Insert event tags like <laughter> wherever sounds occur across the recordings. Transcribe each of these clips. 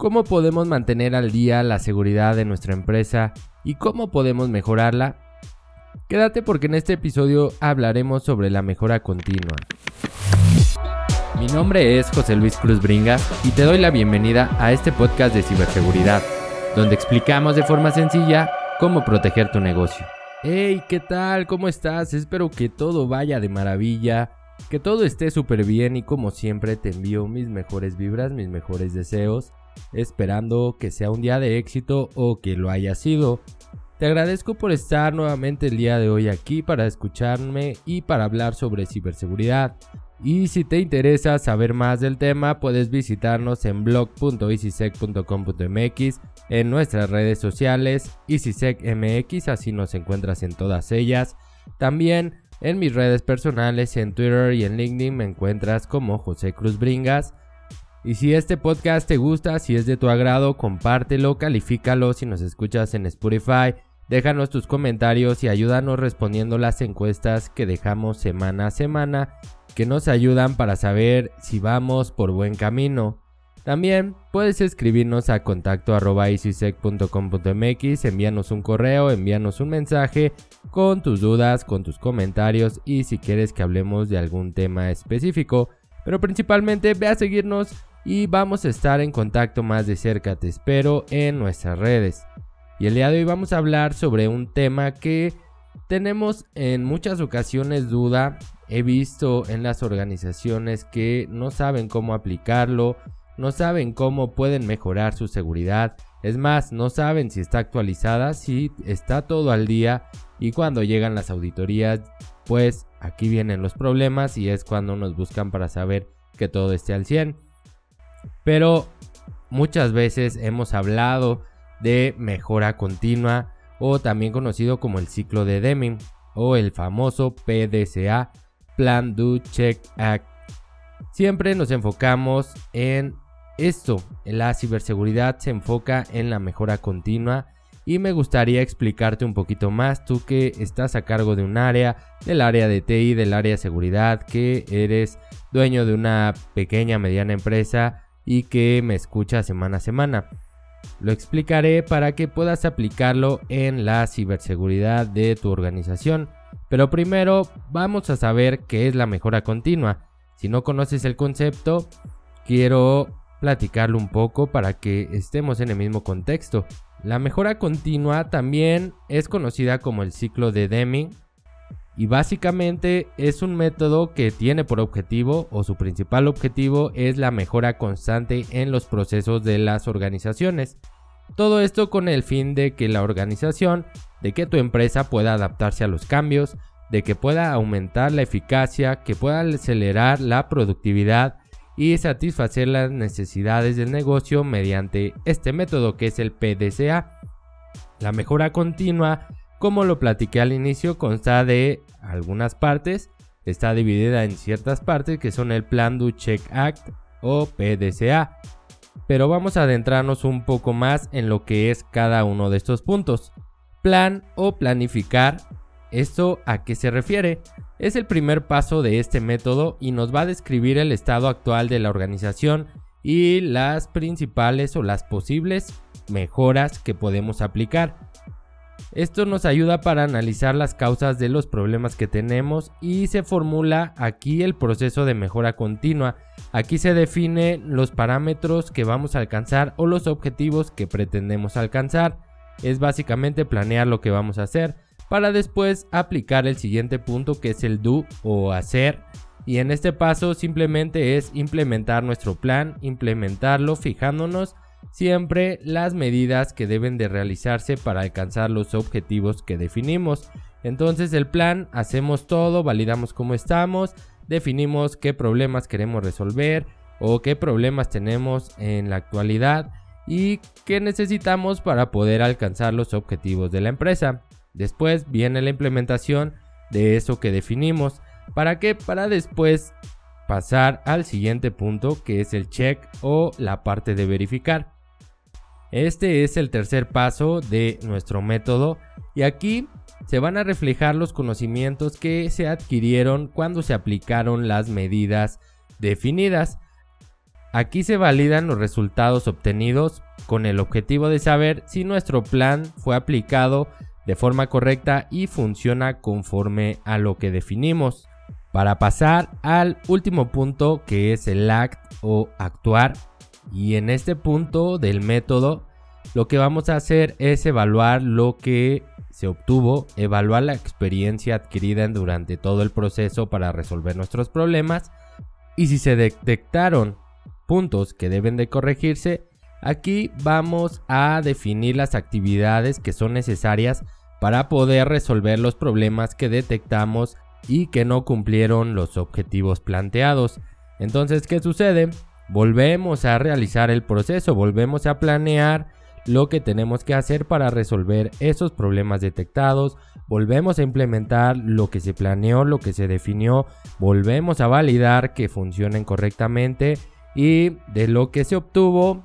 cómo podemos mantener al día la seguridad de nuestra empresa y cómo podemos mejorarla. Quédate porque en este episodio hablaremos sobre la mejora continua. Mi nombre es José Luis Cruz Bringas y te doy la bienvenida a este podcast de ciberseguridad, donde explicamos de forma sencilla cómo proteger tu negocio. Hey, ¿qué tal? ¿Cómo estás? Espero que todo vaya de maravilla, que todo esté súper bien y como siempre te envío mis mejores vibras, mis mejores deseos esperando que sea un día de éxito o que lo haya sido. Te agradezco por estar nuevamente el día de hoy aquí para escucharme y para hablar sobre ciberseguridad. Y si te interesa saber más del tema, puedes visitarnos en blog.easysec.com.mx, en nuestras redes sociales, EasySecMX, así nos encuentras en todas ellas. También en mis redes personales, en Twitter y en LinkedIn me encuentras como José Cruz Bringas. Y si este podcast te gusta, si es de tu agrado, compártelo, califícalo si nos escuchas en Spotify, déjanos tus comentarios y ayúdanos respondiendo las encuestas que dejamos semana a semana, que nos ayudan para saber si vamos por buen camino. También puedes escribirnos a contacto envíanos un correo, envíanos un mensaje con tus dudas, con tus comentarios y si quieres que hablemos de algún tema específico. Pero principalmente ve a seguirnos y vamos a estar en contacto más de cerca, te espero en nuestras redes. Y el día de hoy vamos a hablar sobre un tema que tenemos en muchas ocasiones duda. He visto en las organizaciones que no saben cómo aplicarlo, no saben cómo pueden mejorar su seguridad. Es más, no saben si está actualizada, si está todo al día y cuando llegan las auditorías, pues aquí vienen los problemas y es cuando nos buscan para saber que todo esté al 100. Pero muchas veces hemos hablado de mejora continua o también conocido como el ciclo de Deming o el famoso PDCA, Plan, Do, Check, Act. Siempre nos enfocamos en esto, la ciberseguridad se enfoca en la mejora continua y me gustaría explicarte un poquito más, tú que estás a cargo de un área, del área de TI, del área de seguridad, que eres dueño de una pequeña, mediana empresa y que me escucha semana a semana. Lo explicaré para que puedas aplicarlo en la ciberseguridad de tu organización. Pero primero vamos a saber qué es la mejora continua. Si no conoces el concepto, quiero platicarlo un poco para que estemos en el mismo contexto. La mejora continua también es conocida como el ciclo de Deming y básicamente es un método que tiene por objetivo o su principal objetivo es la mejora constante en los procesos de las organizaciones. Todo esto con el fin de que la organización, de que tu empresa pueda adaptarse a los cambios, de que pueda aumentar la eficacia, que pueda acelerar la productividad y satisfacer las necesidades del negocio mediante este método que es el PDCA. La mejora continua como lo platiqué al inicio, consta de algunas partes. Está dividida en ciertas partes que son el Plan Do Check Act o PDCA. Pero vamos a adentrarnos un poco más en lo que es cada uno de estos puntos. Plan o planificar. ¿Esto a qué se refiere? Es el primer paso de este método y nos va a describir el estado actual de la organización y las principales o las posibles mejoras que podemos aplicar. Esto nos ayuda para analizar las causas de los problemas que tenemos y se formula aquí el proceso de mejora continua. Aquí se define los parámetros que vamos a alcanzar o los objetivos que pretendemos alcanzar. Es básicamente planear lo que vamos a hacer para después aplicar el siguiente punto que es el do o hacer. Y en este paso simplemente es implementar nuestro plan, implementarlo fijándonos siempre las medidas que deben de realizarse para alcanzar los objetivos que definimos. Entonces el plan, hacemos todo, validamos cómo estamos, definimos qué problemas queremos resolver o qué problemas tenemos en la actualidad y qué necesitamos para poder alcanzar los objetivos de la empresa. Después viene la implementación de eso que definimos. ¿Para qué? Para después pasar al siguiente punto que es el check o la parte de verificar. Este es el tercer paso de nuestro método y aquí se van a reflejar los conocimientos que se adquirieron cuando se aplicaron las medidas definidas. aquí se validan los resultados obtenidos con el objetivo de saber si nuestro plan fue aplicado de forma correcta y funciona conforme a lo que definimos. Para pasar al último punto que es el act o actuar. Y en este punto del método lo que vamos a hacer es evaluar lo que se obtuvo, evaluar la experiencia adquirida durante todo el proceso para resolver nuestros problemas y si se detectaron puntos que deben de corregirse, aquí vamos a definir las actividades que son necesarias para poder resolver los problemas que detectamos y que no cumplieron los objetivos planteados. Entonces, ¿qué sucede? Volvemos a realizar el proceso, volvemos a planear lo que tenemos que hacer para resolver esos problemas detectados, volvemos a implementar lo que se planeó, lo que se definió, volvemos a validar que funcionen correctamente y de lo que se obtuvo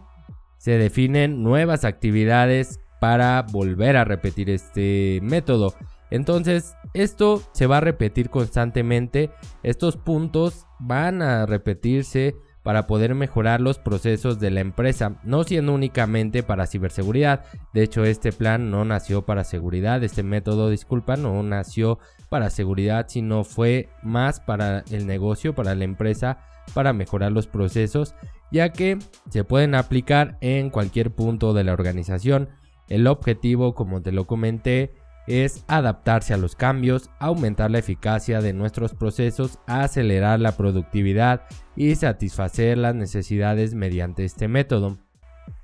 se definen nuevas actividades para volver a repetir este método. Entonces, esto se va a repetir constantemente, estos puntos van a repetirse para poder mejorar los procesos de la empresa, no siendo únicamente para ciberseguridad. De hecho, este plan no nació para seguridad, este método, disculpa, no nació para seguridad, sino fue más para el negocio, para la empresa, para mejorar los procesos, ya que se pueden aplicar en cualquier punto de la organización. El objetivo, como te lo comenté, es adaptarse a los cambios, aumentar la eficacia de nuestros procesos, acelerar la productividad y satisfacer las necesidades mediante este método.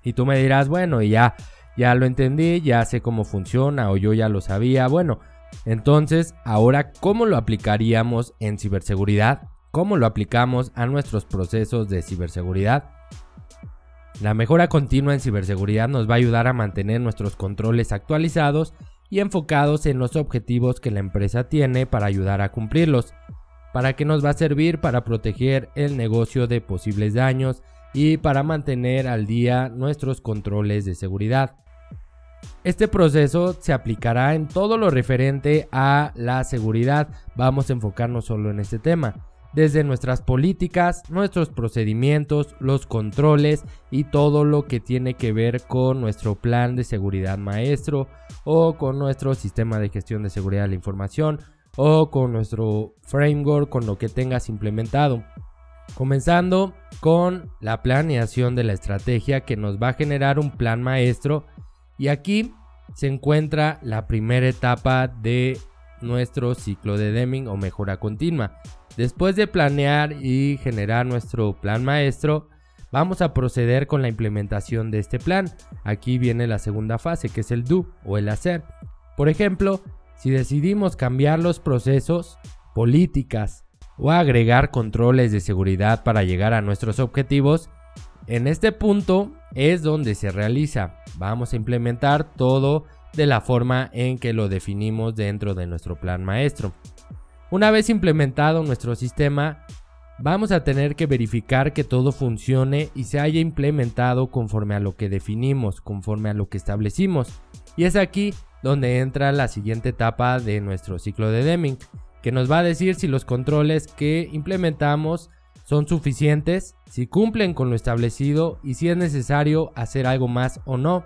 Y tú me dirás, bueno, ya ya lo entendí, ya sé cómo funciona o yo ya lo sabía. Bueno, entonces, ahora ¿cómo lo aplicaríamos en ciberseguridad? ¿Cómo lo aplicamos a nuestros procesos de ciberseguridad? La mejora continua en ciberseguridad nos va a ayudar a mantener nuestros controles actualizados y enfocados en los objetivos que la empresa tiene para ayudar a cumplirlos. ¿Para qué nos va a servir? Para proteger el negocio de posibles daños y para mantener al día nuestros controles de seguridad. Este proceso se aplicará en todo lo referente a la seguridad. Vamos a enfocarnos solo en este tema desde nuestras políticas, nuestros procedimientos, los controles y todo lo que tiene que ver con nuestro plan de seguridad maestro o con nuestro sistema de gestión de seguridad de la información o con nuestro framework, con lo que tengas implementado. Comenzando con la planeación de la estrategia que nos va a generar un plan maestro y aquí se encuentra la primera etapa de nuestro ciclo de Deming o mejora continua. Después de planear y generar nuestro plan maestro, vamos a proceder con la implementación de este plan. Aquí viene la segunda fase, que es el do o el hacer. Por ejemplo, si decidimos cambiar los procesos, políticas o agregar controles de seguridad para llegar a nuestros objetivos, en este punto es donde se realiza. Vamos a implementar todo de la forma en que lo definimos dentro de nuestro plan maestro. Una vez implementado nuestro sistema, vamos a tener que verificar que todo funcione y se haya implementado conforme a lo que definimos, conforme a lo que establecimos. Y es aquí donde entra la siguiente etapa de nuestro ciclo de Deming, que nos va a decir si los controles que implementamos son suficientes, si cumplen con lo establecido y si es necesario hacer algo más o no.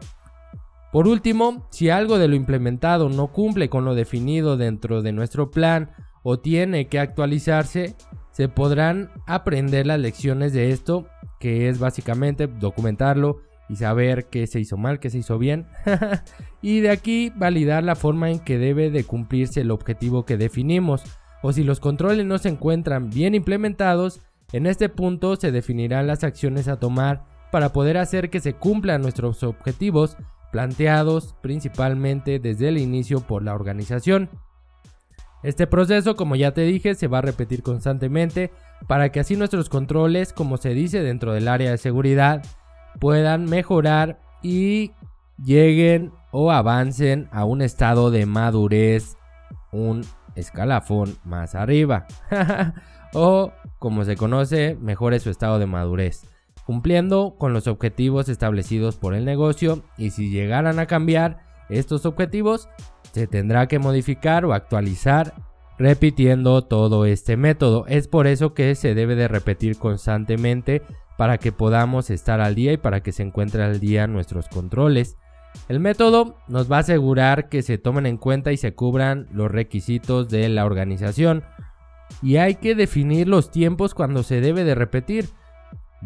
Por último, si algo de lo implementado no cumple con lo definido dentro de nuestro plan o tiene que actualizarse, se podrán aprender las lecciones de esto, que es básicamente documentarlo y saber qué se hizo mal, qué se hizo bien, <laughs> y de aquí validar la forma en que debe de cumplirse el objetivo que definimos, o si los controles no se encuentran bien implementados, en este punto se definirán las acciones a tomar para poder hacer que se cumplan nuestros objetivos planteados principalmente desde el inicio por la organización. Este proceso, como ya te dije, se va a repetir constantemente para que así nuestros controles, como se dice dentro del área de seguridad, puedan mejorar y lleguen o avancen a un estado de madurez, un escalafón más arriba. <laughs> o, como se conoce, mejore su estado de madurez, cumpliendo con los objetivos establecidos por el negocio y si llegaran a cambiar estos objetivos, se tendrá que modificar o actualizar repitiendo todo este método. Es por eso que se debe de repetir constantemente para que podamos estar al día y para que se encuentren al día nuestros controles. El método nos va a asegurar que se tomen en cuenta y se cubran los requisitos de la organización. Y hay que definir los tiempos cuando se debe de repetir,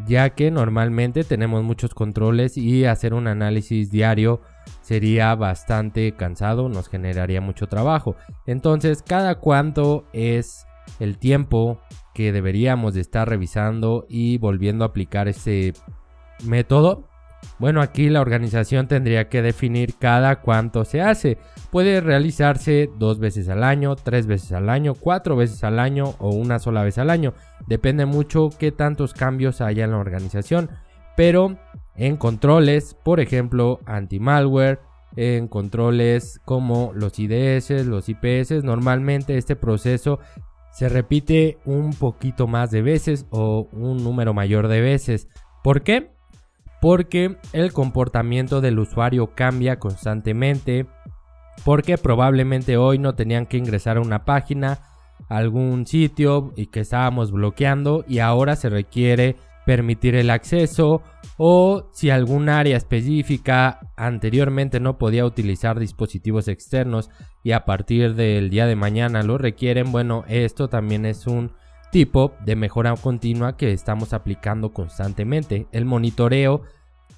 ya que normalmente tenemos muchos controles y hacer un análisis diario sería bastante cansado, nos generaría mucho trabajo. Entonces, cada cuánto es el tiempo que deberíamos de estar revisando y volviendo a aplicar ese método bueno, aquí la organización tendría que definir cada cuánto se hace. Puede realizarse dos veces al año, tres veces al año, cuatro veces al año o una sola vez al año. Depende mucho qué tantos cambios haya en la organización. Pero en controles, por ejemplo, anti-malware, en controles como los IDS, los IPS, normalmente este proceso se repite un poquito más de veces o un número mayor de veces. ¿Por qué? Porque el comportamiento del usuario cambia constantemente, porque probablemente hoy no tenían que ingresar a una página, a algún sitio y que estábamos bloqueando y ahora se requiere permitir el acceso o si algún área específica anteriormente no podía utilizar dispositivos externos y a partir del día de mañana lo requieren, bueno, esto también es un tipo de mejora continua que estamos aplicando constantemente. El monitoreo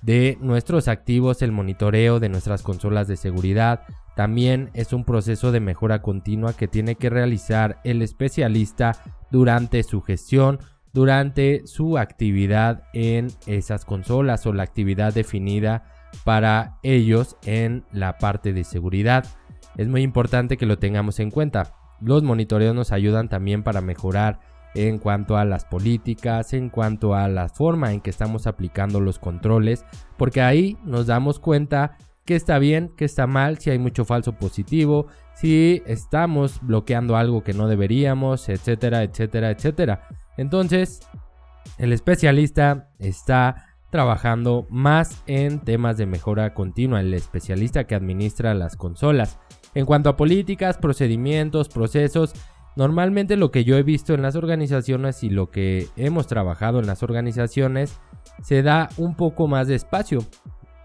de nuestros activos, el monitoreo de nuestras consolas de seguridad, también es un proceso de mejora continua que tiene que realizar el especialista durante su gestión, durante su actividad en esas consolas o la actividad definida para ellos en la parte de seguridad. Es muy importante que lo tengamos en cuenta. Los monitoreos nos ayudan también para mejorar en cuanto a las políticas, en cuanto a la forma en que estamos aplicando los controles, porque ahí nos damos cuenta que está bien, que está mal, si hay mucho falso positivo, si estamos bloqueando algo que no deberíamos, etcétera, etcétera, etcétera. Entonces, el especialista está trabajando más en temas de mejora continua, el especialista que administra las consolas. En cuanto a políticas, procedimientos, procesos, Normalmente lo que yo he visto en las organizaciones y lo que hemos trabajado en las organizaciones se da un poco más de espacio.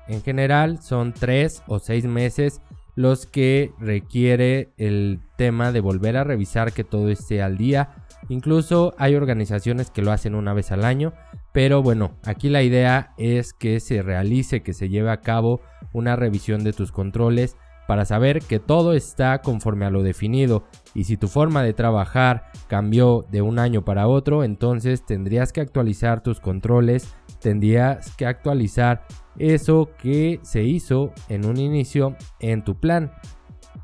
En general son tres o seis meses los que requiere el tema de volver a revisar que todo esté al día. Incluso hay organizaciones que lo hacen una vez al año, pero bueno, aquí la idea es que se realice, que se lleve a cabo una revisión de tus controles para saber que todo está conforme a lo definido y si tu forma de trabajar cambió de un año para otro, entonces tendrías que actualizar tus controles, tendrías que actualizar eso que se hizo en un inicio en tu plan.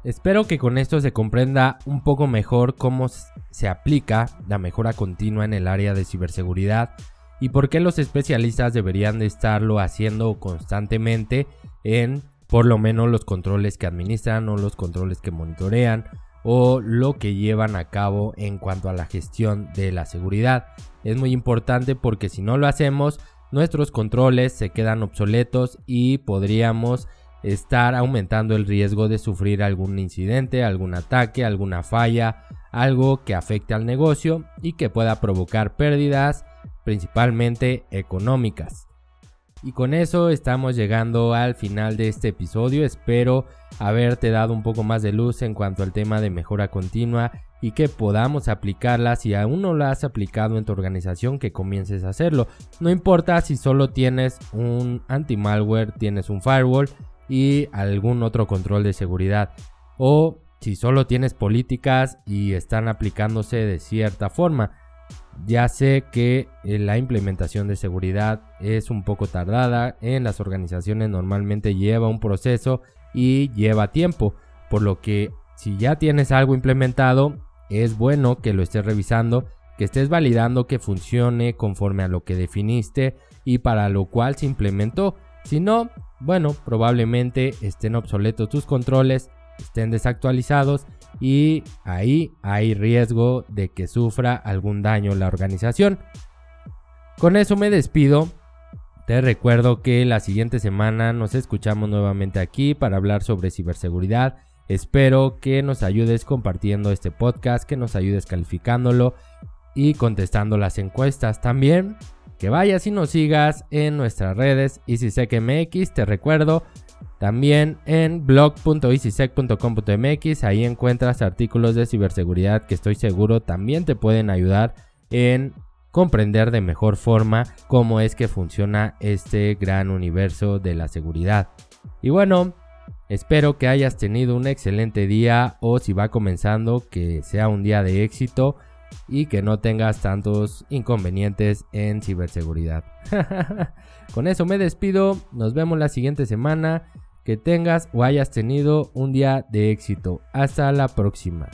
Espero que con esto se comprenda un poco mejor cómo se aplica la mejora continua en el área de ciberseguridad y por qué los especialistas deberían de estarlo haciendo constantemente en por lo menos los controles que administran o los controles que monitorean o lo que llevan a cabo en cuanto a la gestión de la seguridad. Es muy importante porque si no lo hacemos, nuestros controles se quedan obsoletos y podríamos estar aumentando el riesgo de sufrir algún incidente, algún ataque, alguna falla, algo que afecte al negocio y que pueda provocar pérdidas principalmente económicas. Y con eso estamos llegando al final de este episodio. Espero haberte dado un poco más de luz en cuanto al tema de mejora continua y que podamos aplicarla. Si aún no la has aplicado en tu organización, que comiences a hacerlo. No importa si solo tienes un anti-malware, tienes un firewall y algún otro control de seguridad. O si solo tienes políticas y están aplicándose de cierta forma. Ya sé que eh, la implementación de seguridad es un poco tardada, en las organizaciones normalmente lleva un proceso y lleva tiempo, por lo que si ya tienes algo implementado, es bueno que lo estés revisando, que estés validando que funcione conforme a lo que definiste y para lo cual se implementó. Si no, bueno, probablemente estén obsoletos tus controles, estén desactualizados y ahí hay riesgo de que sufra algún daño la organización. Con eso me despido. Te recuerdo que la siguiente semana nos escuchamos nuevamente aquí para hablar sobre ciberseguridad. Espero que nos ayudes compartiendo este podcast, que nos ayudes calificándolo y contestando las encuestas también. que vayas y nos sigas en nuestras redes EasySecMX, te recuerdo, también en blog.easysec.com.mx, ahí encuentras artículos de ciberseguridad que estoy seguro también te pueden ayudar en comprender de mejor forma cómo es que funciona este gran universo de la seguridad. Y bueno, espero que hayas tenido un excelente día o si va comenzando que sea un día de éxito y que no tengas tantos inconvenientes en ciberseguridad. <laughs> Con eso me despido, nos vemos la siguiente semana, que tengas o hayas tenido un día de éxito. Hasta la próxima.